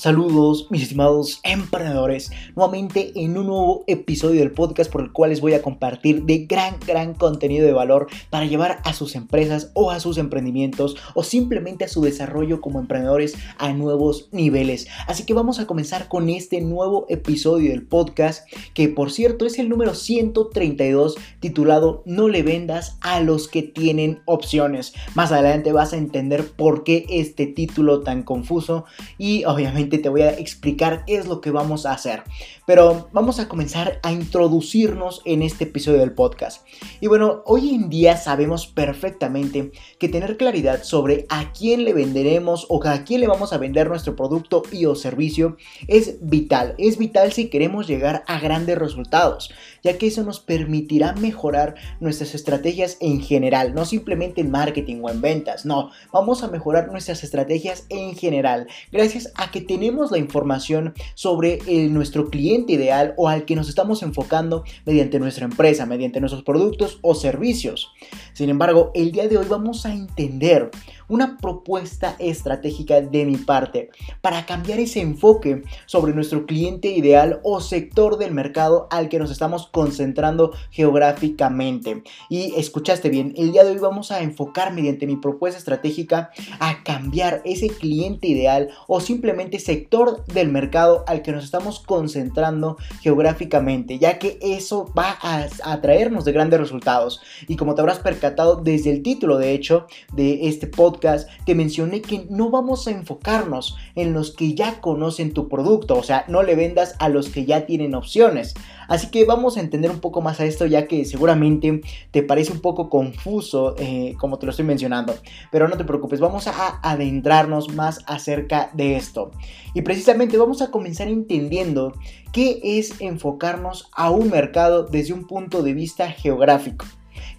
Saludos, mis estimados emprendedores, nuevamente en un nuevo episodio del podcast por el cual les voy a compartir de gran, gran contenido de valor para llevar a sus empresas o a sus emprendimientos o simplemente a su desarrollo como emprendedores a nuevos niveles. Así que vamos a comenzar con este nuevo episodio del podcast, que por cierto es el número 132 titulado No le vendas a los que tienen opciones. Más adelante vas a entender por qué este título tan confuso y obviamente te voy a explicar qué es lo que vamos a hacer. Pero vamos a comenzar a introducirnos en este episodio del podcast. Y bueno, hoy en día sabemos perfectamente que tener claridad sobre a quién le venderemos o a quién le vamos a vender nuestro producto y o servicio es vital. Es vital si queremos llegar a grandes resultados, ya que eso nos permitirá mejorar nuestras estrategias en general, no simplemente en marketing o en ventas, no, vamos a mejorar nuestras estrategias en general, gracias a que tenemos la información sobre eh, nuestro cliente ideal o al que nos estamos enfocando mediante nuestra empresa, mediante nuestros productos o servicios. Sin embargo, el día de hoy vamos a entender una propuesta estratégica de mi parte para cambiar ese enfoque sobre nuestro cliente ideal o sector del mercado al que nos estamos concentrando geográficamente. Y escuchaste bien, el día de hoy vamos a enfocar mediante mi propuesta estratégica a cambiar ese cliente ideal o simplemente sector del mercado al que nos estamos concentrando geográficamente, ya que eso va a, atraernos de grandes resultados. Y como te habrás percatado desde el título, de hecho, de este podcast, te mencioné que no vamos a enfocarnos en los que ya conocen tu producto, o sea, no le vendas a los que ya tienen opciones. Así que vamos a entender un poco más a esto ya que seguramente te parece un poco confuso eh, como te lo estoy mencionando. Pero no te preocupes, vamos a adentrarnos más acerca de esto. Y precisamente vamos a comenzar entendiendo qué es enfocarnos a un mercado desde un punto de vista geográfico.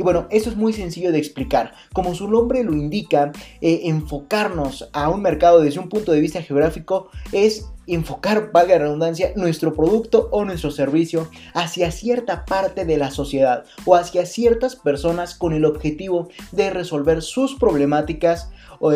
Y bueno, eso es muy sencillo de explicar. Como su nombre lo indica, eh, enfocarnos a un mercado desde un punto de vista geográfico es enfocar, valga la redundancia, nuestro producto o nuestro servicio hacia cierta parte de la sociedad o hacia ciertas personas con el objetivo de resolver sus problemáticas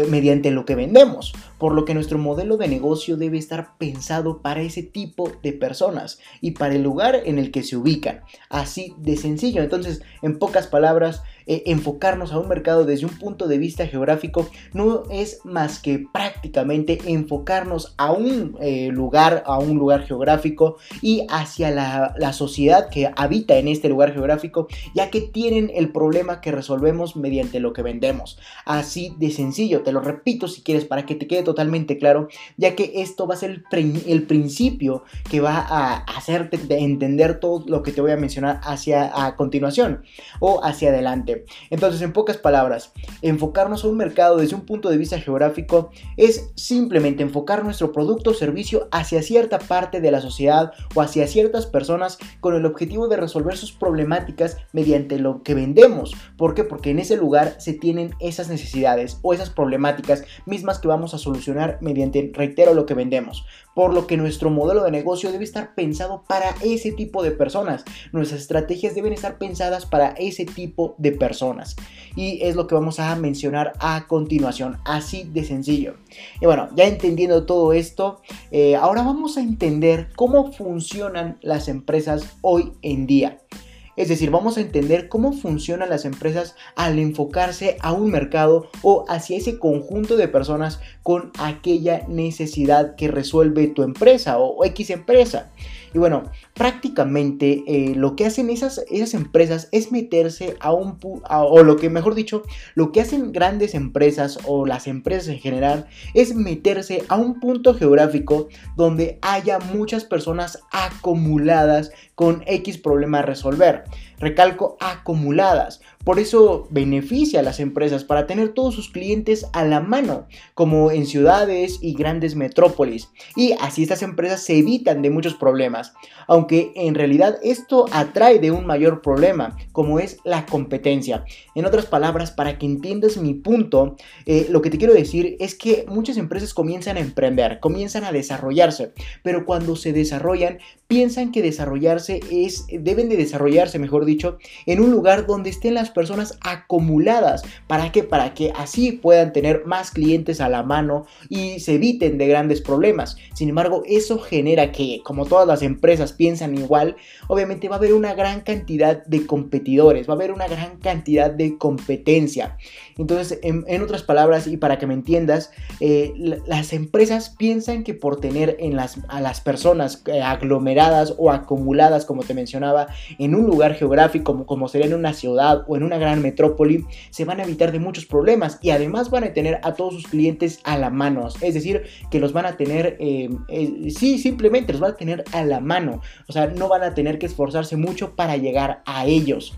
mediante lo que vendemos, por lo que nuestro modelo de negocio debe estar pensado para ese tipo de personas y para el lugar en el que se ubican. Así de sencillo. Entonces, en pocas palabras, eh, enfocarnos a un mercado desde un punto de vista geográfico no es más que prácticamente enfocarnos a un eh, lugar, a un lugar geográfico y hacia la, la sociedad que habita en este lugar geográfico, ya que tienen el problema que resolvemos mediante lo que vendemos. Así de sencillo, te lo repito si quieres para que te quede totalmente claro, ya que esto va a ser el, el principio que va a hacerte entender todo lo que te voy a mencionar hacia a continuación o hacia adelante. Entonces, en pocas palabras, enfocarnos a un mercado desde un punto de vista geográfico es simplemente enfocar nuestro producto o servicio hacia cierta parte de la sociedad o hacia ciertas personas con el objetivo de resolver sus problemáticas mediante lo que vendemos. ¿Por qué? Porque en ese lugar se tienen esas necesidades o esas problemáticas mismas que vamos a solucionar mediante, reitero, lo que vendemos por lo que nuestro modelo de negocio debe estar pensado para ese tipo de personas. Nuestras estrategias deben estar pensadas para ese tipo de personas. Y es lo que vamos a mencionar a continuación, así de sencillo. Y bueno, ya entendiendo todo esto, eh, ahora vamos a entender cómo funcionan las empresas hoy en día. Es decir, vamos a entender cómo funcionan las empresas al enfocarse a un mercado o hacia ese conjunto de personas con aquella necesidad que resuelve tu empresa o X empresa. Y bueno, prácticamente eh, lo que hacen esas, esas empresas es meterse a un... o lo que mejor dicho, lo que hacen grandes empresas o las empresas en general es meterse a un punto geográfico donde haya muchas personas acumuladas con X problema a resolver. Recalco acumuladas. Por eso beneficia a las empresas para tener todos sus clientes a la mano, como en ciudades y grandes metrópolis. Y así estas empresas se evitan de muchos problemas. Aunque en realidad esto atrae de un mayor problema, como es la competencia. En otras palabras, para que entiendas mi punto, eh, lo que te quiero decir es que muchas empresas comienzan a emprender, comienzan a desarrollarse, pero cuando se desarrollan, piensan que desarrollarse es, deben de desarrollarse mejor dicho, en un lugar donde estén las personas acumuladas. ¿Para qué? Para que así puedan tener más clientes a la mano y se eviten de grandes problemas. Sin embargo, eso genera que, como todas las empresas piensan igual, obviamente va a haber una gran cantidad de competidores, va a haber una gran cantidad de competencia. Entonces, en, otras palabras, y para que me entiendas, eh, las empresas piensan que por tener a las personas eh, aglomeradas o acumuladas, como te mencionaba, en un lugar geográfico como, como sería en una ciudad o en una gran metrópoli, se van a evitar de muchos problemas y además van a tener a todos sus clientes a la mano. Es decir, que los van a tener, eh, sí, simplemente los van a tener a la mano. O sea, no van a tener que esforzarse mucho para llegar a ellos.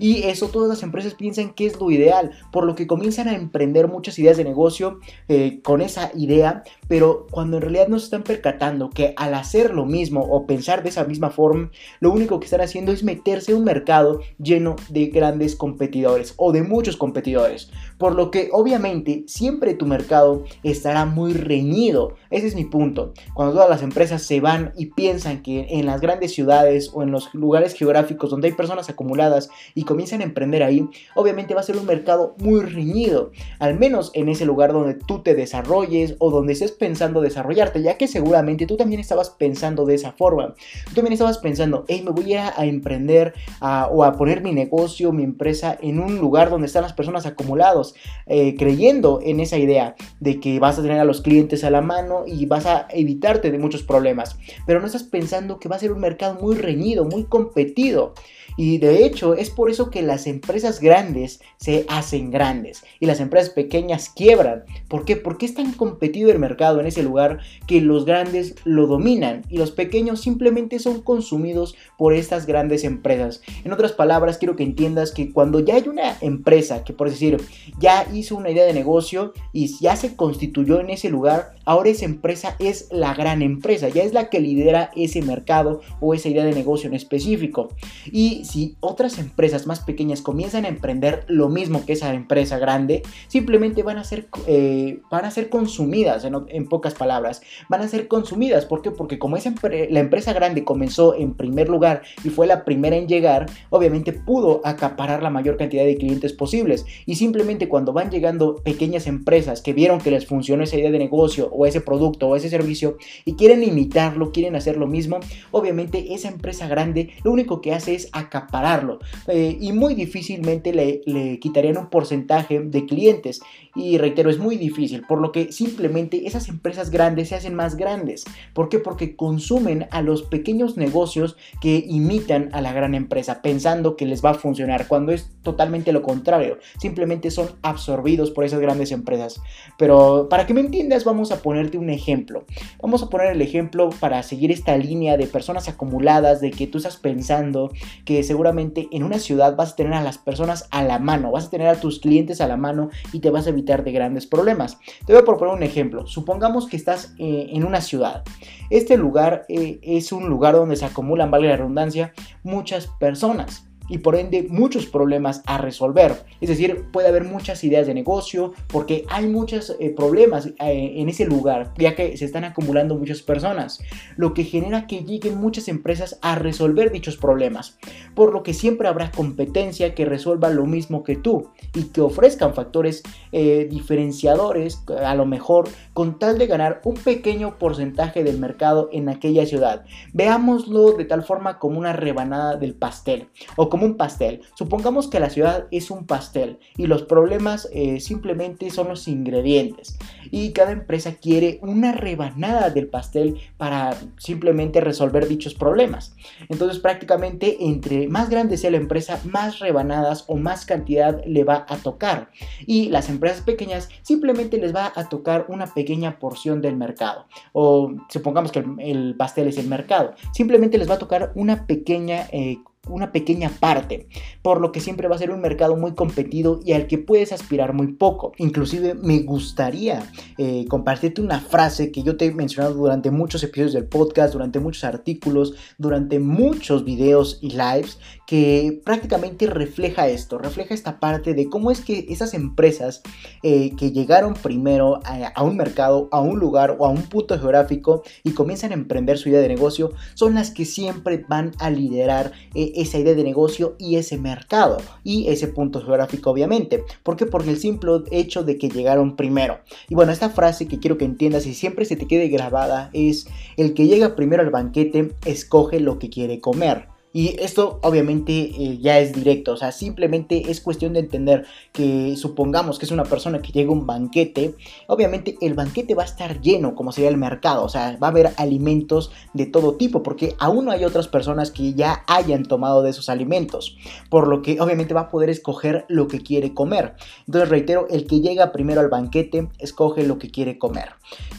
Y eso todas las empresas piensan que es lo ideal, por lo que comienzan a emprender muchas ideas de negocio eh, con esa idea, pero cuando en realidad no se están percatando que al hacer lo mismo o pensar de esa misma forma, lo único que están haciendo es meterse en un mercado lleno de grandes competidores o de muchos competidores. Por lo que obviamente siempre tu mercado estará muy reñido. Ese es mi punto. Cuando todas las empresas se van y piensan que en las grandes ciudades o en los lugares geográficos donde hay personas acumuladas y comienzan a emprender ahí, obviamente va a ser un mercado muy reñido, al menos en ese lugar donde tú te desarrolles o donde estés pensando desarrollarte, ya que seguramente tú también estabas pensando de esa forma. Tú también estabas pensando, hey, me voy a, emprender o a poner mi negocio, mi empresa en un lugar donde están las personas acumulados, eh, creyendo en esa idea de que vas a tener a los clientes a la mano y vas a evitarte de muchos problemas, pero no estás pensando que va a ser un mercado muy reñido, muy competido. Y de hecho es por eso que las empresas grandes se hacen grandes y las empresas pequeñas quiebran. ¿Por qué? Porque es tan competido el mercado en ese lugar que los grandes lo dominan y los pequeños simplemente son consumidos por estas grandes empresas. En otras palabras, quiero que entiendas que cuando ya hay una empresa que por decir ya hizo una idea de negocio y ya se constituyó en ese lugar, ahora esa empresa es la gran empresa, ya es la que lidera ese mercado o esa idea de negocio en específico. Y si otras empresas más pequeñas comienzan a emprender lo mismo que esa empresa grande, simplemente van a ser, eh, van a ser consumidas, en, pocas palabras, van a ser consumidas. ¿Por qué? Porque como esa la empresa grande comenzó en primer lugar y fue la primera en llegar, obviamente pudo acaparar la mayor cantidad de clientes posibles. Y simplemente cuando van llegando pequeñas empresas que vieron que les funcionó esa idea de negocio o ese producto o ese servicio y quieren imitarlo, quieren hacer lo mismo, obviamente esa empresa grande lo único que hace es acapararlo eh, y muy difícilmente le, le quitarían un porcentaje de clientes. Y reitero, es muy difícil, por lo que simplemente esas empresas grandes se hacen más grandes. ¿Por qué? Porque consumen a los pequeños negocios que imitan a la gran empresa, pensando que les va a funcionar, cuando es totalmente lo contrario. Simplemente son absorbidos por esas grandes empresas. Pero para que me entiendas, vamos a ponerte un ejemplo. Vamos a poner el ejemplo para seguir esta línea de personas acumuladas, de que tú estás pensando que seguramente en una ciudad vas a tener a las personas a la mano, vas a tener a tus clientes a la mano y te vas a evitar de grandes problemas. Te voy a proponer un ejemplo. Supongamos que estás eh, en una ciudad. Este lugar eh, es un lugar donde se acumulan, vale la redundancia, muchas personas y por ende muchos problemas a resolver. Es decir, puede haber muchas ideas de negocio porque hay muchos eh, problemas eh, en ese lugar, ya que se están acumulando muchas personas, lo que genera que lleguen muchas empresas a resolver dichos problemas, por lo que siempre habrá competencia que resuelva lo mismo que tú y que ofrezcan factores eh, diferenciadores, a lo mejor con tal de ganar un pequeño porcentaje del mercado en aquella ciudad. Veámoslo de tal forma como una rebanada del pastel o como un pastel. Supongamos que la ciudad es un pastel y los problemas eh, simplemente son los ingredientes y cada empresa quiere una rebanada del pastel para simplemente resolver dichos problemas. Entonces prácticamente entre más grande sea la empresa, más rebanadas o más cantidad le va a tocar. Y las empresas pequeñas simplemente les va a tocar una pequeña porción del mercado. O supongamos que el, pastel es el mercado. Simplemente les va a tocar una pequeña eh, una pequeña parte, por lo que siempre va a ser un mercado muy competido y al que puedes aspirar muy poco. Inclusive me gustaría eh, compartirte una frase que yo te he mencionado durante muchos episodios del podcast, durante muchos artículos, durante muchos videos y lives, que prácticamente refleja esto, refleja esta parte de cómo es que esas empresas eh, que llegaron primero a, un mercado, a un lugar o a un punto geográfico y comienzan a emprender su idea de negocio, son las que siempre van a liderar. Eh, esa idea de negocio y ese mercado y ese punto geográfico obviamente. ¿Por qué? El simple hecho de que llegaron primero. Y bueno, esta frase que quiero que entiendas y siempre se te quede grabada es el que llega primero al banquete escoge lo que quiere comer. Y esto obviamente eh, ya es directo, o sea, simplemente es cuestión de entender que supongamos que es una persona que llega a un banquete, obviamente el banquete va a estar lleno, como sería el mercado, o sea, va a haber alimentos de todo tipo, porque aún no hay otras personas que ya hayan tomado de esos alimentos, por lo que obviamente va a poder escoger lo que quiere comer. Entonces, reitero, el que llega primero al banquete escoge lo que quiere comer.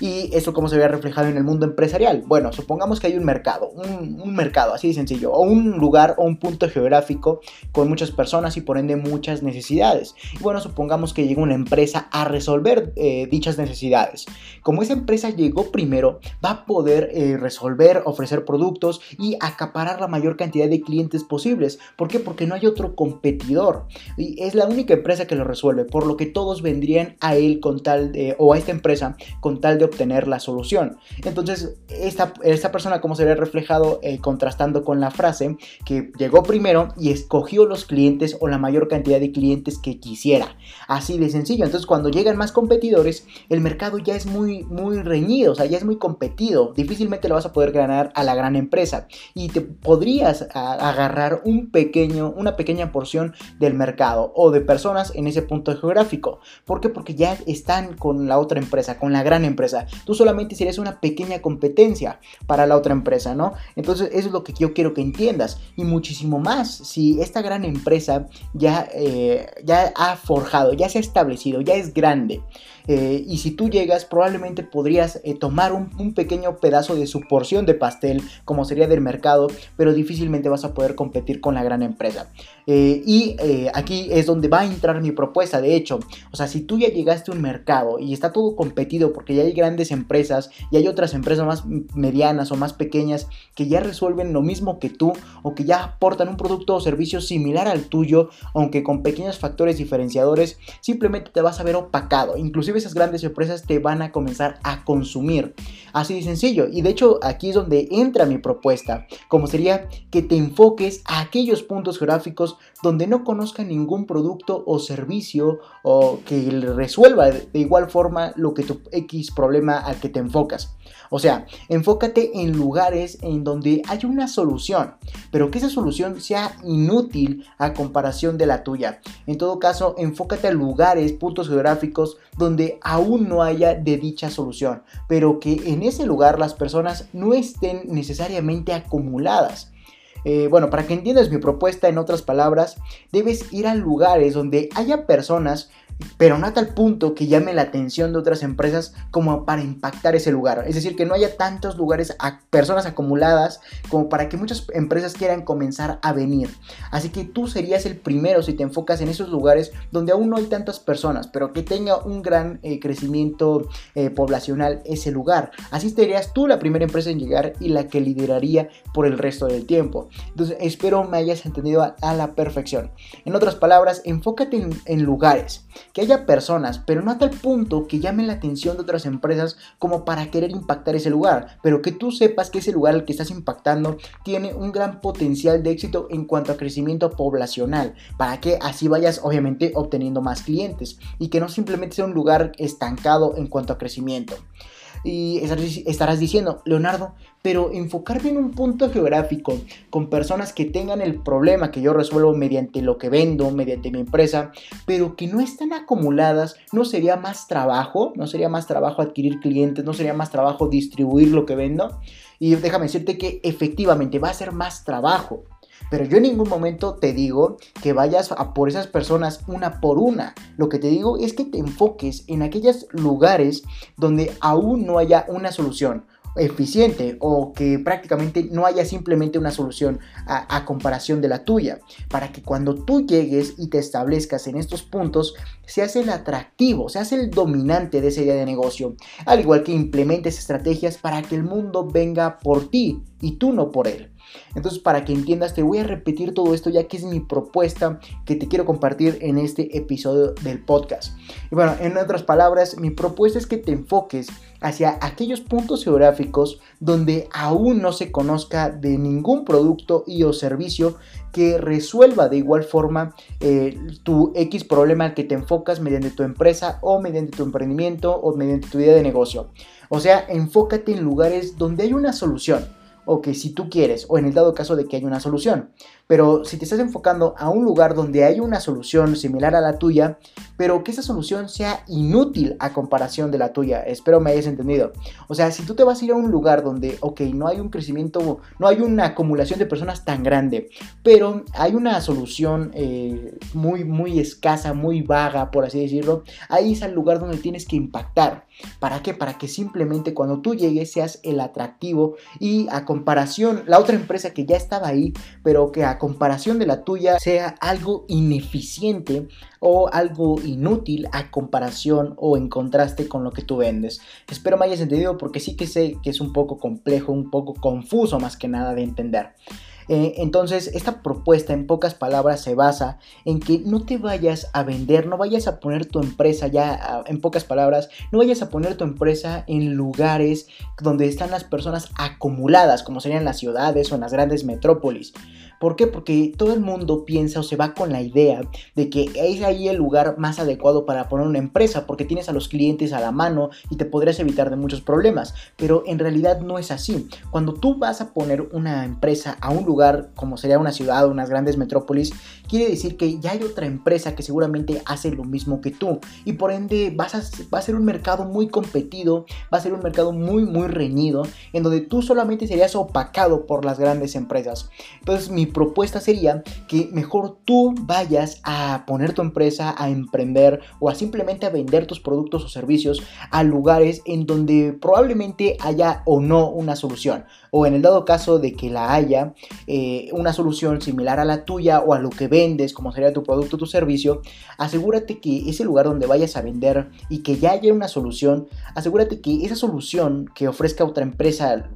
Y eso cómo se ve reflejado en el mundo empresarial. Bueno, supongamos que hay un mercado, un, un mercado así de sencillo, o un lugar o un punto geográfico con muchas personas y por ende muchas necesidades. Y bueno, supongamos que llega una empresa a resolver eh, dichas necesidades. Como esa empresa llegó primero, va a poder eh, resolver, ofrecer productos y acaparar la mayor cantidad de clientes posibles. ¿Por qué? Porque no hay otro competidor. Y es la única empresa que lo resuelve, por lo que todos vendrían a él con tal de, o a esta empresa con tal de obtener la solución. Entonces, esta, esta persona, como se ve reflejado eh, contrastando con la frase, que llegó primero y escogió los clientes o la mayor cantidad de clientes que quisiera. Así de sencillo. Entonces cuando llegan más competidores, el mercado ya es muy, muy reñido, o sea, ya es muy competido. Difícilmente lo vas a poder ganar a la gran empresa y te podrías agarrar un pequeño, una pequeña porción del mercado o de personas en ese punto geográfico. ¿Por qué? Porque ya están con la otra empresa, con la gran empresa. Tú solamente serías una pequeña competencia para la otra empresa, ¿no? Entonces eso es lo que yo quiero que entiendas y muchísimo más si esta gran empresa ya, eh, ya ha forjado, ya se ha establecido, ya es grande. Eh, y si tú llegas, probablemente podrías eh, tomar un, pequeño pedazo de su porción de pastel, como sería del mercado, pero difícilmente vas a poder competir con la gran empresa. y aquí es donde va a entrar mi propuesta, de hecho. O sea, si tú ya llegaste a un mercado y está todo competido porque ya hay grandes empresas y hay otras empresas más medianas o más pequeñas que ya resuelven lo mismo que tú o que ya aportan un producto o servicio similar al tuyo, aunque con pequeños factores diferenciadores, simplemente te vas a ver opacado. Inclusive esas grandes empresas te van a comenzar a consumir. Así de sencillo. Y de hecho aquí es donde entra mi propuesta, como sería que te enfoques a aquellos puntos geográficos donde no conozca ningún producto o servicio o que resuelva de igual forma lo que tu X problema al que te enfocas. O sea, enfócate en lugares en donde hay una solución, pero que esa solución sea inútil a comparación de la tuya. En todo caso, enfócate a lugares, puntos geográficos donde aún no haya de dicha solución, pero que en ese lugar las personas no estén necesariamente acumuladas. Eh, bueno, para que entiendas mi propuesta, en otras palabras, debes ir a lugares donde haya personas pero no a tal punto que llame la atención de otras empresas como para impactar ese lugar. Es decir, que no haya tantos lugares, a personas acumuladas como para que muchas empresas quieran comenzar a venir. Así que tú serías el primero si te enfocas en esos lugares donde aún no hay tantas personas, pero que tenga un gran eh, crecimiento eh, poblacional ese lugar. Así serías tú la primera empresa en llegar y la que lideraría por el resto del tiempo. Entonces, espero me hayas entendido a, la perfección. En otras palabras, enfócate en lugares que haya personas, pero no a tal punto que llamen la atención de otras empresas como para querer impactar ese lugar, pero que tú sepas que ese lugar al que estás impactando tiene un gran potencial de éxito en cuanto a crecimiento poblacional, para que así vayas obviamente obteniendo más clientes y que no simplemente sea un lugar estancado en cuanto a crecimiento. Y estarás diciendo, Leonardo, pero enfocarme en un punto geográfico con personas que tengan el problema que yo resuelvo mediante lo que vendo, mediante mi empresa, pero que no están acumuladas, ¿no sería más trabajo? ¿No sería más trabajo adquirir clientes? ¿No sería más trabajo distribuir lo que vendo? Y déjame decirte que efectivamente va a ser más trabajo. Pero yo en ningún momento te digo que vayas a por esas personas una por una. Lo que te digo es que te enfoques en aquellos lugares donde aún no haya una solución eficiente o que prácticamente no haya simplemente una solución a, comparación de la tuya, para que cuando tú llegues y te establezcas en estos puntos, seas el atractivo, seas el dominante de esa idea de negocio, al igual que implementes estrategias para que el mundo venga por ti y tú no por él. Entonces, para que entiendas, te voy a repetir todo esto ya que es mi propuesta que te quiero compartir en este episodio del podcast. Y bueno, en otras palabras, mi propuesta es que te enfoques hacia aquellos puntos geográficos donde aún no se conozca de ningún producto y o servicio que resuelva de igual forma eh, tu X problema que te enfocas mediante tu empresa o mediante tu emprendimiento o mediante tu idea de negocio. O sea, enfócate en lugares donde hay una solución o que si tú quieres, o en el dado caso de que haya una solución. Pero si te estás enfocando a un lugar donde hay una solución similar a la tuya, pero que esa solución sea inútil a comparación de la tuya, espero me hayas entendido. O sea, si tú te vas a ir a un lugar donde, ok, no hay un crecimiento, no hay una acumulación de personas tan grande, pero hay una solución eh, muy, muy escasa, muy vaga, por así decirlo, ahí es el lugar donde tienes que impactar. ¿Para qué? Para que simplemente cuando tú llegues seas el atractivo y a comparación, la otra empresa que ya estaba ahí, pero que a comparación de la tuya sea algo ineficiente o algo inútil a comparación o en contraste con lo que tú vendes. Espero me hayas entendido porque sí que sé que es un poco complejo, un poco confuso más que nada de entender. Eh, entonces, esta propuesta en pocas palabras se basa en que no te vayas a vender, no vayas a poner tu empresa ya, ah, en pocas palabras, no vayas a poner tu empresa en lugares donde están las personas acumuladas, como serían las ciudades o en las grandes metrópolis. ¿Por qué? Porque todo el mundo piensa o se va con la idea de que es ahí el lugar más adecuado para poner una empresa, porque tienes a los clientes a la mano y te podrías evitar de muchos problemas. Pero en realidad no es así. Cuando tú vas a poner una empresa a un lugar como sería una ciudad o unas grandes metrópolis, quiere decir que ya hay otra empresa que seguramente hace lo mismo que tú. Y por ende vas a, va a ser un mercado muy competido, va a ser un mercado muy, muy reñido, en donde tú solamente serías opacado por las grandes empresas. Entonces mi propuesta sería que mejor tú vayas a poner tu empresa, a emprender o a simplemente a vender tus productos o servicios a lugares en donde probablemente haya o no una solución. O en el dado caso de que la haya, eh, una solución similar a la tuya o a lo que vendes, como sería tu producto o tu servicio, asegúrate que ese lugar donde vayas a vender y que ya haya una solución, asegúrate que esa solución que ofrezca otra empresa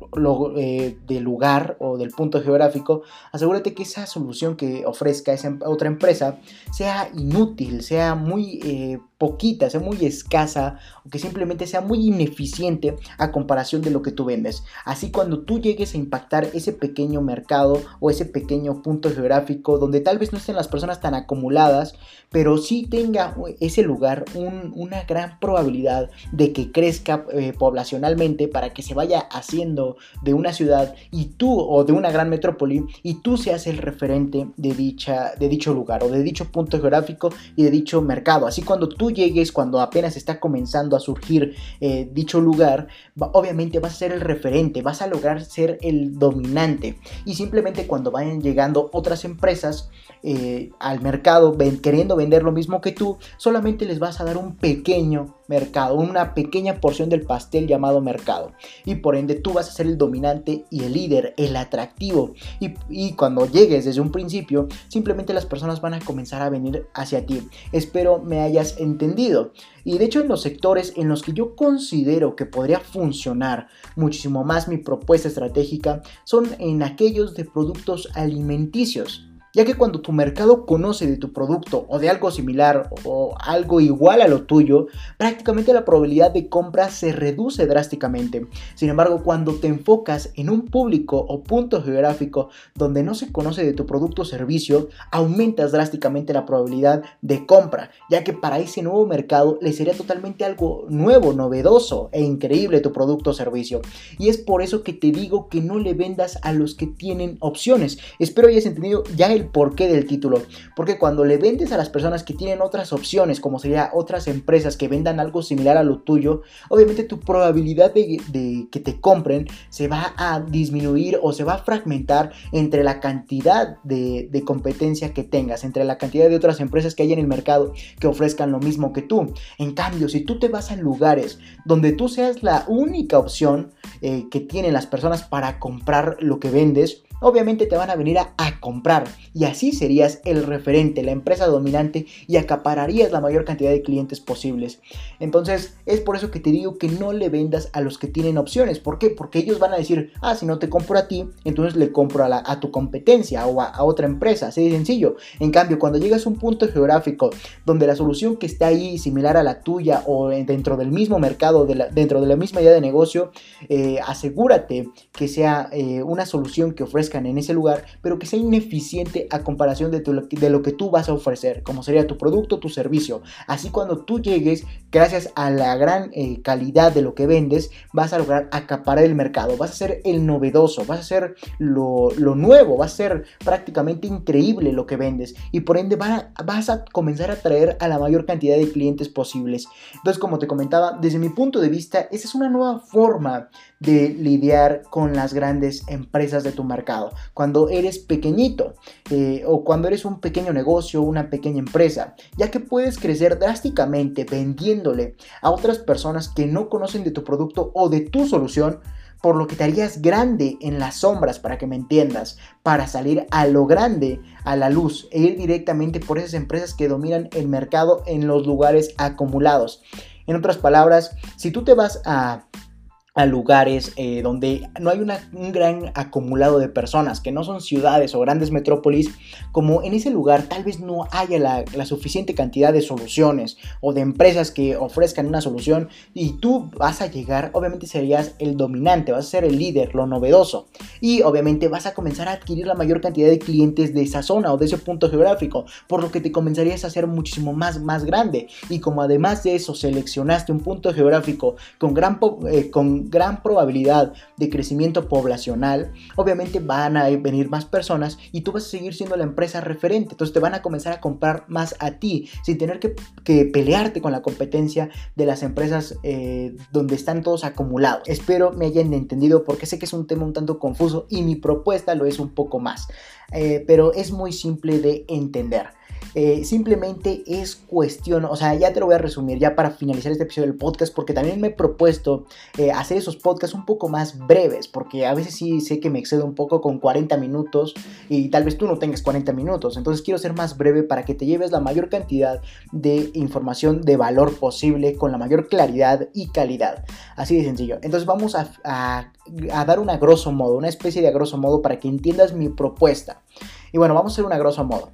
eh, del lugar o del punto geográfico, asegúrate que esa solución que ofrezca esa em, otra empresa sea inútil, sea muy eh, poquita, sea muy escasa o que simplemente sea muy ineficiente a comparación de lo que tú vendes. Así cuando tú llegues a impactar ese pequeño mercado o ese pequeño punto geográfico donde tal vez no estén las personas tan acumuladas, pero sí tenga ese lugar una gran probabilidad de que crezca eh, poblacionalmente para que se vaya haciendo de una ciudad y tú o de una gran metrópoli y tú seas el referente de, dicha, de dicho lugar o de dicho punto geográfico y de dicho mercado. Así cuando tú llegues, cuando apenas está comenzando a surgir eh, dicho lugar, obviamente vas a ser el referente, vas a lograr ser el dominante. Y simplemente cuando vayan llegando otras empresas eh, al mercado queriendo vender lo mismo que tú, solamente les vas a dar un pequeño mercado, una pequeña porción del pastel llamado mercado. Y por ende tú vas a ser el dominante y el líder, el atractivo. Y, y, cuando llegues desde un principio, simplemente las personas van a comenzar a venir hacia ti. Espero me hayas entendido. Y de hecho en los sectores en los que yo considero que podría funcionar muchísimo más mi propuesta estratégica son en aquellos de productos alimenticios ya que cuando tu mercado conoce de tu producto o de algo similar o algo igual a lo tuyo, prácticamente la probabilidad de compra se reduce drásticamente. Sin embargo, cuando te enfocas en un público o punto geográfico donde no se conoce de tu producto o servicio, aumentas drásticamente la probabilidad de compra, ya que para ese nuevo mercado le sería totalmente algo nuevo, novedoso e increíble tu producto o servicio. Y es por eso que te digo que no le vendas a los que tienen opciones. Espero hayas entendido ya el por qué del título. Porque cuando le vendes a las personas que tienen otras opciones, como sería otras empresas que vendan algo similar a lo tuyo, obviamente tu probabilidad de, que te compren se va a disminuir o se va a fragmentar entre la cantidad de, de competencia que tengas, entre la cantidad de otras empresas que hay en el mercado que ofrezcan lo mismo que tú. En cambio, si tú te vas a lugares donde tú seas la única opción eh, que tienen las personas para comprar lo que vendes, obviamente te van a venir a, comprar. y así serías el referente, la empresa dominante y acapararías la mayor cantidad de clientes posibles. Entonces es por eso que te digo que no le vendas a los que tienen opciones. ¿Por qué? Porque ellos van a decir, ah, si no te compro a ti, entonces le compro a, tu competencia o a, otra empresa. Así de sencillo. En cambio, cuando llegas a un punto geográfico donde la solución que está ahí similar a la tuya o dentro del mismo mercado, dentro de la misma idea de negocio, eh, asegúrate que sea eh, una solución que en ese lugar, pero que sea ineficiente a comparación de, de lo que tú vas a ofrecer, como sería tu producto, tu servicio. Así cuando tú llegues, gracias a la gran eh, calidad de lo que vendes, vas a lograr acaparar el mercado, vas a ser el novedoso, vas a ser lo, nuevo, va a ser prácticamente increíble lo que vendes y por ende vas a comenzar a atraer a la mayor cantidad de clientes posibles. Entonces, como te comentaba, desde mi punto de vista, esa es una nueva forma de lidiar con las grandes empresas de tu mercado. Cuando eres pequeñito eh, o cuando eres un pequeño negocio, una pequeña empresa, ya que puedes crecer drásticamente vendiéndole a otras personas que no conocen de tu producto o de tu solución por lo que te harías grande en las sombras, para que me entiendas, para salir a lo grande, a la luz, e ir directamente por esas empresas que dominan el mercado en los lugares acumulados. En otras palabras, si tú te vas a a lugares eh, donde no hay un gran acumulado de personas, que no son ciudades o grandes metrópolis, como en ese lugar tal vez no haya la, suficiente cantidad de soluciones o de empresas que ofrezcan una solución y tú vas a llegar, obviamente serías el dominante, vas a ser el líder, lo novedoso. Y obviamente vas a comenzar a adquirir la mayor cantidad de clientes de esa zona o de ese punto geográfico, por lo que te comenzarías a hacer muchísimo más, más grande. Y como además de eso seleccionaste un punto geográfico con gran, eh, con gran probabilidad de crecimiento poblacional, obviamente van a venir más personas y tú vas a seguir siendo la empresa referente. Entonces te van a comenzar a comprar más a ti sin tener que, pelearte con la competencia de las empresas eh, donde están todos acumulados. Espero me hayan entendido porque sé que es un tema un tanto confuso y mi propuesta lo es un poco más. Eh, pero es muy simple de entender. Eh, simplemente es cuestión, o sea, ya te lo voy a resumir ya para finalizar este episodio del podcast, porque también me he propuesto eh, hacer esos podcasts un poco más breves, porque a veces sí sé que me excedo un poco con 40 minutos y tal vez tú no tengas 40 minutos, entonces quiero ser más breve para que te lleves la mayor cantidad de información de valor posible con la mayor claridad y calidad. Así de sencillo. Entonces vamos a, a dar una grosso modo, una especie de grosso modo para que entiendas mi propuesta. Y bueno, vamos a hacer una grosso modo.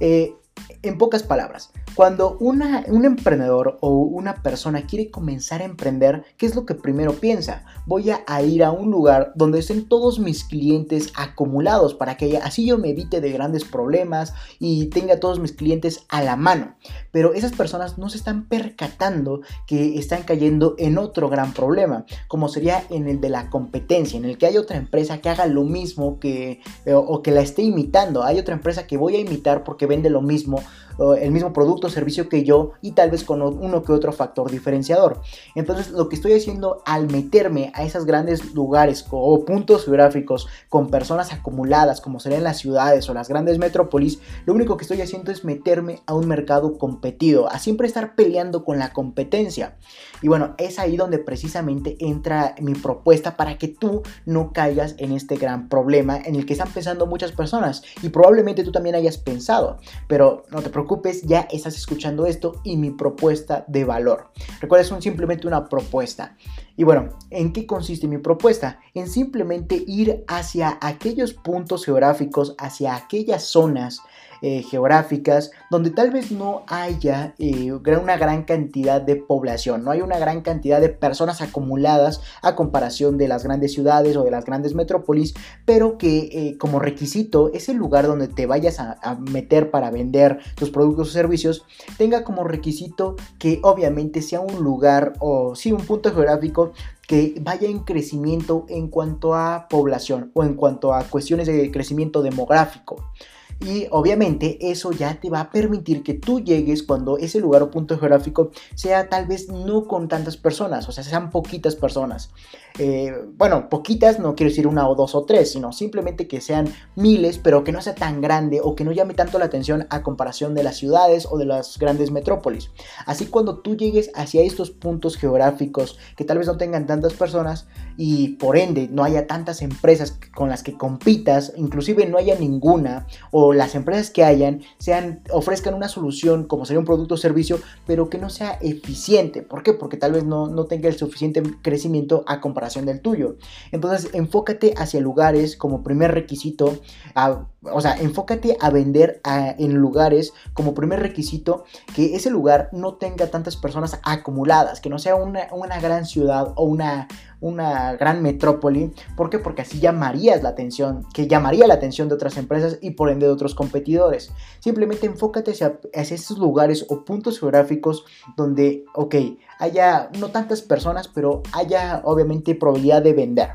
Eh, en pocas palabras, cuando una, un emprendedor o una persona quiere comenzar a emprender, ¿qué es lo que primero piensa? Voy a, ir a un lugar donde estén todos mis clientes acumulados para que así yo me evite de grandes problemas y tenga todos mis clientes a la mano. Pero esas personas no se están percatando que están cayendo en otro gran problema, como sería en el de la competencia, en el que hay otra empresa que haga lo mismo que, o, o que la esté imitando. Hay otra empresa que voy a imitar porque vende lo mismo el mismo producto o servicio que yo y tal vez con uno que otro factor diferenciador. Entonces lo que estoy haciendo al meterme a esos grandes lugares o puntos geográficos con personas acumuladas como serían las ciudades o las grandes metrópolis, lo único que estoy haciendo es meterme a un mercado competido, a siempre estar peleando con la competencia. Y bueno, es ahí donde precisamente entra mi propuesta para que tú no caigas en este gran problema en el que están pensando muchas personas y probablemente tú también hayas pensado, pero no te preocupes, ya estás escuchando esto y mi propuesta de valor. Recuerda, es simplemente una propuesta. Y bueno, ¿en qué consiste mi propuesta? En simplemente ir hacia aquellos puntos geográficos, hacia aquellas zonas eh, geográficas donde tal vez no haya eh, una gran cantidad de población, no hay una gran cantidad de personas acumuladas a comparación de las grandes ciudades o de las grandes metrópolis, pero que eh, como requisito ese lugar donde te vayas a meter para vender tus productos o servicios tenga como requisito que obviamente sea un lugar o sí un punto geográfico que vaya en crecimiento en cuanto a población o en cuanto a cuestiones de crecimiento demográfico. Y obviamente eso ya te va a permitir que tú llegues cuando ese lugar o punto geográfico sea tal vez no con tantas personas, o sea, sean poquitas personas. Eh, bueno, poquitas no quiero decir una o dos o tres, sino simplemente que sean miles, pero que no sea tan grande o que no llame tanto la atención a comparación de las ciudades o de las grandes metrópolis. Así cuando tú llegues hacia estos puntos geográficos que tal vez no tengan tantas personas y por ende no haya tantas empresas con las que compitas, inclusive no haya ninguna o las empresas que hayan sean, ofrezcan una solución como sería un producto o servicio, pero que no sea eficiente. ¿Por qué? Porque tal vez no, no tenga el suficiente crecimiento a comparación del tuyo. Entonces, enfócate hacia lugares como primer requisito, o sea, enfócate a vender en lugares como primer requisito que ese lugar no tenga tantas personas acumuladas, que no sea una, una gran ciudad o una, una gran metrópoli. ¿Por qué? Porque así llamarías la atención, que llamaría la atención de otras empresas y por ende de otros competidores. Simplemente enfócate hacia, esos lugares o puntos geográficos donde, ok, haya no tantas personas, pero haya obviamente probabilidad de vender.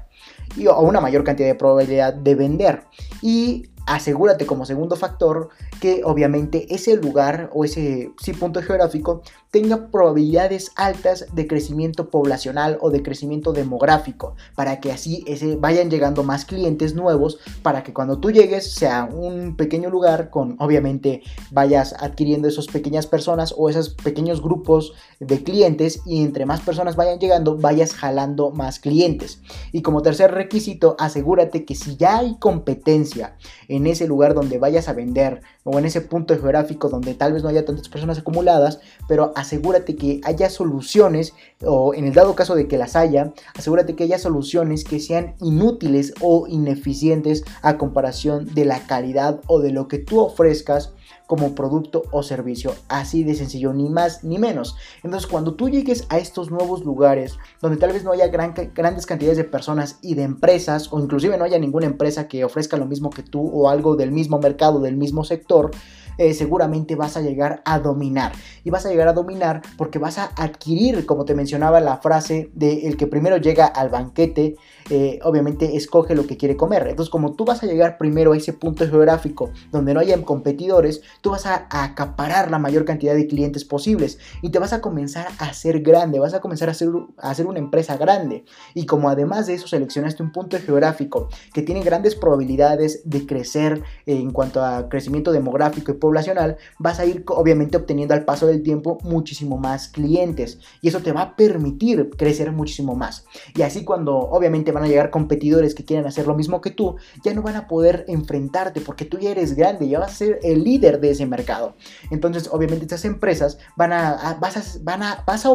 Y, o una mayor cantidad de probabilidad de vender. Y asegúrate como segundo factor que obviamente ese lugar o ese sí, punto geográfico tenga probabilidades altas de crecimiento poblacional o de crecimiento demográfico, para que así ese, vayan llegando más clientes nuevos, para que cuando tú llegues sea un pequeño lugar con obviamente vayas adquiriendo esas pequeñas personas o esos pequeños grupos de clientes y entre más personas vayan llegando vayas jalando más clientes. Y como tercer requisito, asegúrate que si ya hay competencia en ese lugar donde vayas a vender o en ese punto geográfico donde tal vez no haya tantas personas acumuladas, pero asegúrate que haya soluciones o en el dado caso de que las haya, asegúrate que haya soluciones que sean inútiles o ineficientes a comparación de la calidad o de lo que tú ofrezcas como producto o servicio. Así de sencillo, ni más ni menos. Entonces, cuando tú llegues a estos nuevos lugares, donde tal vez no haya grandes cantidades de personas y de empresas, o inclusive no haya ninguna empresa que ofrezca lo mismo que tú o algo del mismo mercado, del mismo sector, eh, seguramente vas a llegar a dominar. Y vas a llegar a dominar porque vas a adquirir, como te mencionaba la frase de el que primero llega al banquete, eh, obviamente escoge lo que quiere comer. Entonces, como tú vas a llegar primero a ese punto geográfico donde no haya competidores, tú vas a, acaparar la mayor cantidad de clientes posibles y te vas a comenzar a hacer grande, vas a comenzar a hacer, a hacer una empresa grande. Y como además de eso seleccionaste un punto geográfico que tiene grandes probabilidades de crecer en cuanto a crecimiento demográfico y poblacional, vas a ir obviamente obteniendo al paso del tiempo muchísimo más clientes y eso te va a permitir crecer muchísimo más. Y así cuando obviamente van a llegar competidores que quieren hacer lo mismo que tú, ya no van a poder enfrentarte porque tú ya eres grande, ya vas a ser el líder de ese mercado. Entonces, obviamente estas empresas van a, vas a, van a, vas a,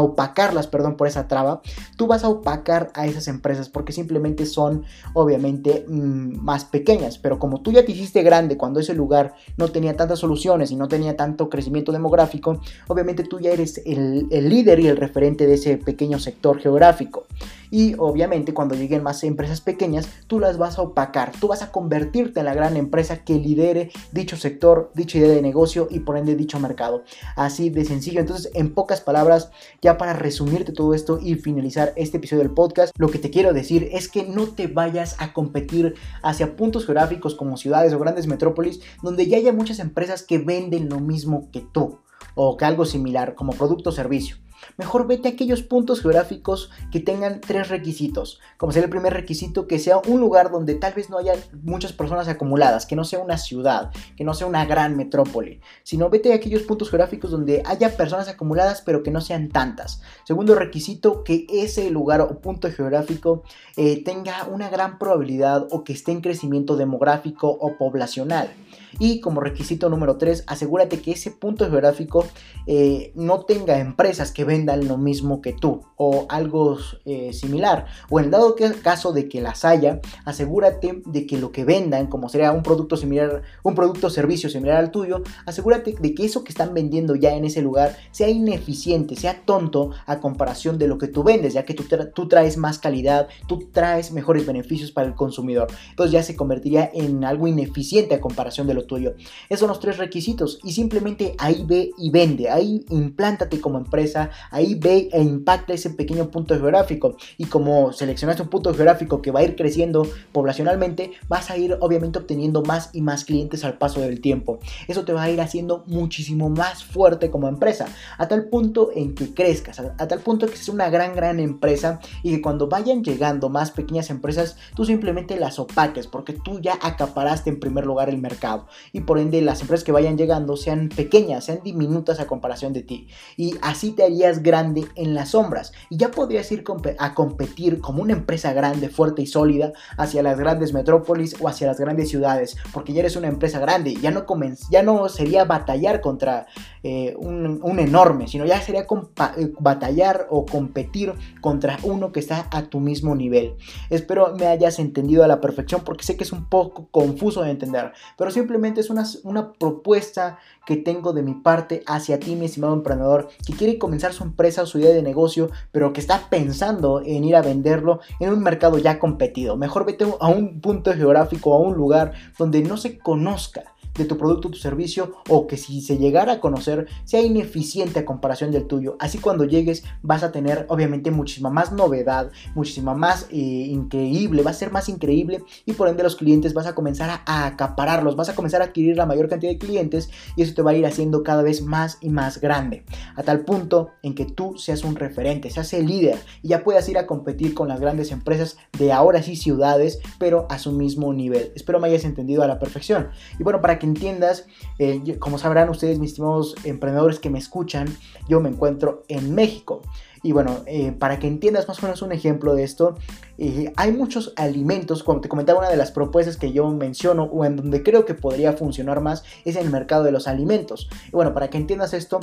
opacarlas, perdón, por esa traba. Tú vas a opacar a esas empresas porque simplemente son, obviamente, mm, más pequeñas. Pero como tú ya te hiciste grande cuando ese lugar no te tenía tantas soluciones y no tenía tanto crecimiento demográfico, obviamente tú ya eres el, el líder y el referente de ese pequeño sector geográfico. Y obviamente cuando lleguen más empresas pequeñas, tú las vas a opacar, tú vas a convertirte en la gran empresa que lidere dicho sector, dicha idea de negocio y por ende dicho mercado. Así de sencillo. Entonces, en pocas palabras, ya para resumirte todo esto y finalizar este episodio del podcast, lo que te quiero decir es que no te vayas a competir hacia puntos geográficos como ciudades o grandes metrópolis donde ya haya muchas empresas que venden lo mismo que tú o que algo similar como producto o servicio. Mejor vete a aquellos puntos geográficos que tengan tres requisitos. Como sería el primer requisito, que sea un lugar donde tal vez no haya muchas personas acumuladas, que no sea una ciudad, que no sea una gran metrópoli. Sino vete a aquellos puntos geográficos donde haya personas acumuladas, pero que no sean tantas. Segundo requisito, que ese lugar o punto geográfico eh, tenga una gran probabilidad o que esté en crecimiento demográfico o poblacional. Y como requisito número 3, asegúrate que ese punto geográfico eh, no tenga empresas que vendan lo mismo que tú o algo eh, similar. O en dado caso de que las haya, asegúrate de que lo que vendan, como sería un producto similar, un producto o servicio similar al tuyo, asegúrate de que eso que están vendiendo ya en ese lugar sea ineficiente, sea tonto a comparación de lo que tú vendes, ya que tú, tú traes más calidad, tú traes mejores beneficios para el consumidor. Entonces ya se convertiría en algo ineficiente a comparación de lo tuyo. Esos son los tres requisitos. Y simplemente ahí ve y vende, ahí implántate como empresa, ahí ve e impacta ese pequeño punto geográfico. Y como seleccionaste un punto geográfico que va a ir creciendo poblacionalmente, vas a ir obviamente obteniendo más y más clientes al paso del tiempo. Eso te va a ir haciendo muchísimo más fuerte como empresa, a tal punto en que crezcas, a, tal punto que seas una gran, gran empresa y que cuando vayan llegando más pequeñas empresas, tú simplemente las opaques porque tú ya acaparaste en primer lugar el mercado y por ende las empresas que vayan llegando sean pequeñas, sean diminutas a comparación de ti. Y así te haría harías grande en las sombras y ya podrías ir a competir como una empresa grande, fuerte y sólida hacia las grandes metrópolis o hacia las grandes ciudades, porque ya eres una empresa grande, ya no, ya no sería batallar contra eh, un, enorme, sino ya sería eh, batallar o competir contra uno que está a tu mismo nivel. Espero me hayas entendido a la perfección porque sé que es un poco confuso de entender, pero simplemente es una, una propuesta que tengo de mi parte hacia ti, mi estimado emprendedor, que quiere comenzar su empresa o su idea de negocio, pero que está pensando en ir a venderlo en un mercado ya competido. Mejor vete a un punto geográfico, a un lugar donde no se conozca de tu producto o tu servicio o que si se llegara a conocer sea ineficiente a comparación del tuyo. Así cuando llegues vas a tener obviamente muchísima más novedad, muchísima más eh, increíble, va a ser más increíble y por ende los clientes vas a comenzar a, acapararlos, vas a comenzar a adquirir la mayor cantidad de clientes y eso te va a ir haciendo cada vez más y más grande. A tal punto en que tú seas un referente, seas el líder y ya puedas ir a competir con las grandes empresas de ahora sí ciudades, pero a su mismo nivel. Espero me hayas entendido a la perfección. Y bueno, para que entiendas, eh, como sabrán ustedes, mis estimados emprendedores que me escuchan, yo me encuentro en México. Y bueno, eh, para que entiendas más o menos un ejemplo de esto, eh, hay muchos alimentos, como te comentaba, una de las propuestas que yo menciono o en donde creo que podría funcionar más es en el mercado de los alimentos. Y bueno, para que entiendas esto,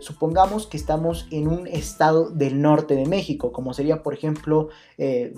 supongamos que estamos en un estado del norte de México, como sería por ejemplo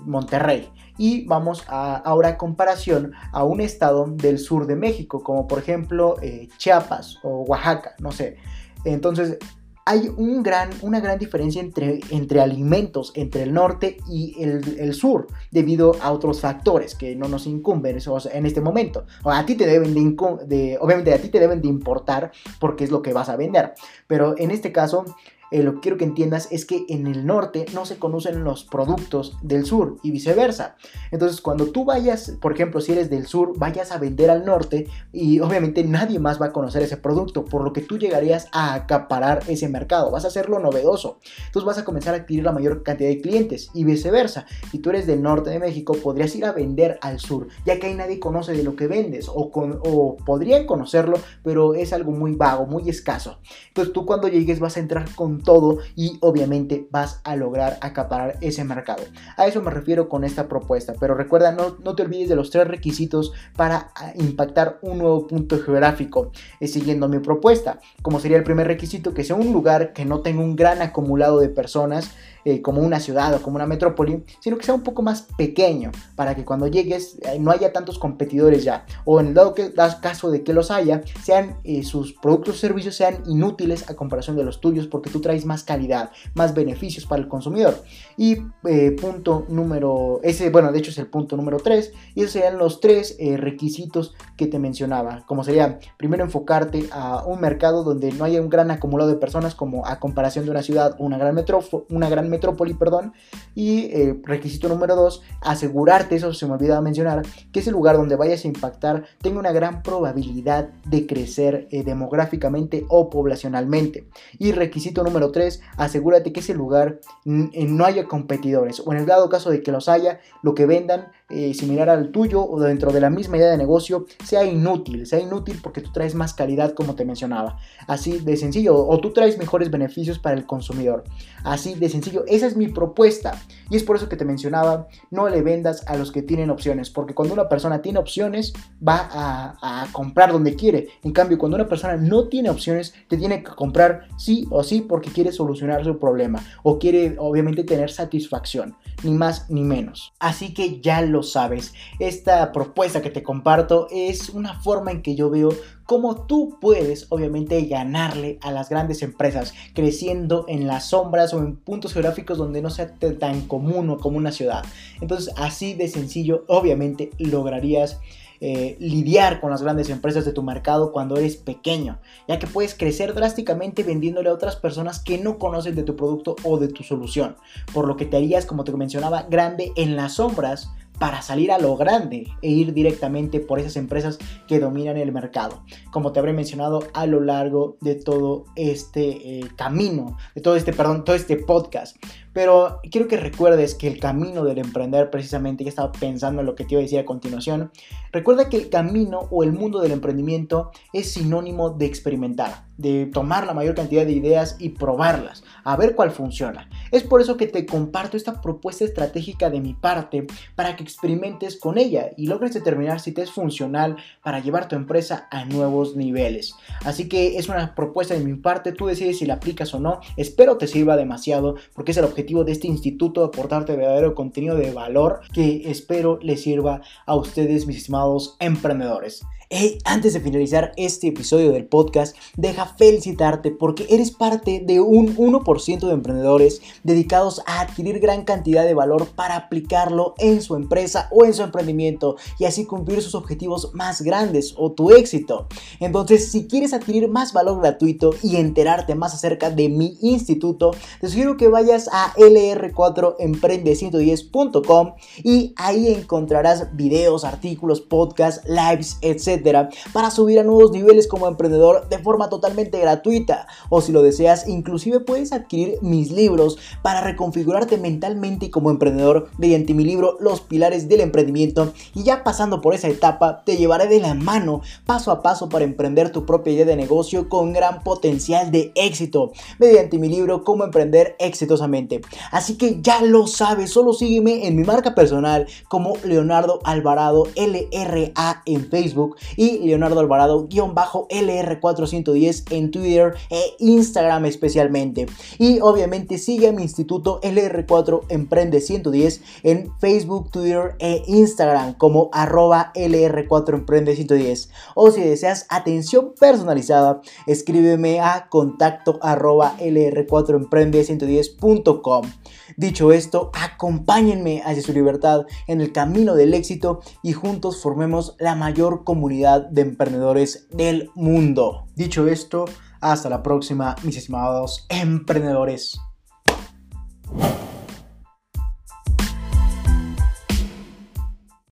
Monterrey y vamos a, ahora a comparación a un estado del sur de México, como por ejemplo eh, Chiapas o Oaxaca, no sé. Entonces, hay una gran diferencia entre, alimentos entre el norte y el, sur, debido a otros factores que no nos incumben en este momento. A ti te deben de, obviamente a ti te deben de importar porque es lo que vas a vender. Pero en este caso, eh, lo que quiero que entiendas es que en el norte no se conocen los productos del sur y viceversa. Entonces, cuando tú vayas, por ejemplo, si eres del sur, vayas a vender al norte y obviamente nadie más va a conocer ese producto, por lo que tú llegarías a acaparar ese mercado, vas a hacerlo novedoso. Entonces vas a comenzar a adquirir la mayor cantidad de clientes y viceversa. Si tú eres del norte de México, podrías ir a vender al sur, ya que ahí nadie conoce de lo que vendes o, o podrían conocerlo, pero es algo muy vago, muy escaso. Entonces tú cuando llegues vas a entrar con todo y obviamente vas a lograr acaparar ese mercado. A eso me refiero con esta propuesta, pero recuerda, no, no te olvides de los tres requisitos para ah, impactar un nuevo punto geográfico eh, siguiendo mi propuesta, como sería el primer requisito, que sea un lugar que no tenga un gran acumulado de personas, eh, como una ciudad o como una metrópoli, sino que sea un poco más pequeño para que cuando llegues eh, no haya tantos competidores ya. O en el dado que, caso de que los haya, sean eh, sus productos o servicios sean inútiles a comparación de los tuyos porque tú traes más calidad, más beneficios para el consumidor. Y punto número, ese, bueno, de hecho es el punto número 3, y esos serían los tres requisitos que te mencionaba, como sería primero enfocarte a un mercado donde no haya un gran acumulado de personas como a comparación de una ciudad o una gran metrópoli, una gran metrópoli, perdón. Y eh, requisito número dos, asegurarte, eso se me olvidaba mencionar, que ese lugar donde vayas a impactar tenga una gran probabilidad de crecer eh, demográficamente o poblacionalmente. Y requisito número tres, asegúrate que ese lugar eh, no haya competidores o en el dado caso de que los haya, lo que vendan similar al tuyo o dentro de la misma idea de negocio sea inútil, sea inútil porque tú traes más calidad como te mencionaba. Así de sencillo, o tú traes mejores beneficios para el consumidor. Así de sencillo, esa es mi propuesta. Y es por eso que te mencionaba, no le vendas a los que tienen opciones, porque cuando una persona tiene opciones, va a, comprar donde quiere. En cambio, cuando una persona no tiene opciones, te tiene que comprar sí o sí porque quiere solucionar su problema o quiere obviamente tener satisfacción, ni más ni menos. Así que ya lo sabes, esta propuesta que te comparto es una forma en que yo veo cómo tú puedes obviamente ganarle a las grandes empresas creciendo en las sombras o en puntos geográficos donde no sea tan común como una ciudad. Entonces así de sencillo obviamente lograrías eh, lidiar con las grandes empresas de tu mercado cuando eres pequeño, ya que puedes crecer drásticamente vendiéndole a otras personas que no conocen de tu producto o de tu solución, por lo que te harías, como te mencionaba, grande en las sombras para salir a lo grande e ir directamente por esas empresas que dominan el mercado. Como te habré mencionado a lo largo de todo este eh, camino, de todo este, perdón, todo este podcast. Pero quiero que recuerdes que el camino del emprender, precisamente, ya estaba pensando en lo que te iba a decir a continuación, recuerda que el camino o el mundo del emprendimiento es sinónimo de experimentar de tomar la mayor cantidad de ideas y probarlas, a ver cuál funciona. Es por eso que te comparto esta propuesta estratégica de mi parte para que experimentes con ella y logres determinar si te es funcional para llevar tu empresa a nuevos niveles. Así que es una propuesta de mi parte, tú decides si la aplicas o no. Espero te sirva demasiado porque es el objetivo de este instituto aportarte verdadero contenido de valor que espero les sirva a ustedes mis estimados emprendedores. Hey, antes de finalizar este episodio del podcast, deja felicitarte porque eres parte de un 1% de emprendedores dedicados a adquirir gran cantidad de valor para aplicarlo en su empresa o en su emprendimiento y así cumplir sus objetivos más grandes o tu éxito. Entonces, si quieres adquirir más valor gratuito y enterarte más acerca de mi instituto, te sugiero que vayas a lr4emprende110.com y ahí encontrarás videos, artículos, podcasts, lives, etc para subir a nuevos niveles como emprendedor de forma totalmente gratuita. O si lo deseas, inclusive puedes adquirir mis libros para reconfigurarte mentalmente como emprendedor mediante mi libro Los Pilares del Emprendimiento. Y ya pasando por esa etapa, te llevaré de la mano paso a paso para emprender tu propia idea de negocio con gran potencial de éxito mediante mi libro Cómo emprender exitosamente. Así que ya lo sabes, solo sígueme en mi marca personal como Leonardo Alvarado LRA en Facebook y Leonardo Alvarado-LR410 en Twitter e Instagram especialmente. Y obviamente sigue a mi instituto LR4 Emprende 110 en Facebook, Twitter e Instagram como arroba LR4 Emprende 110. O si deseas atención personalizada, escríbeme a contacto arroba LR4 Emprende 110.com. Dicho esto, acompáñenme hacia su libertad en el camino del éxito y juntos formemos la mayor de emprendedores del mundo. Dicho esto, hasta la próxima, mis estimados emprendedores.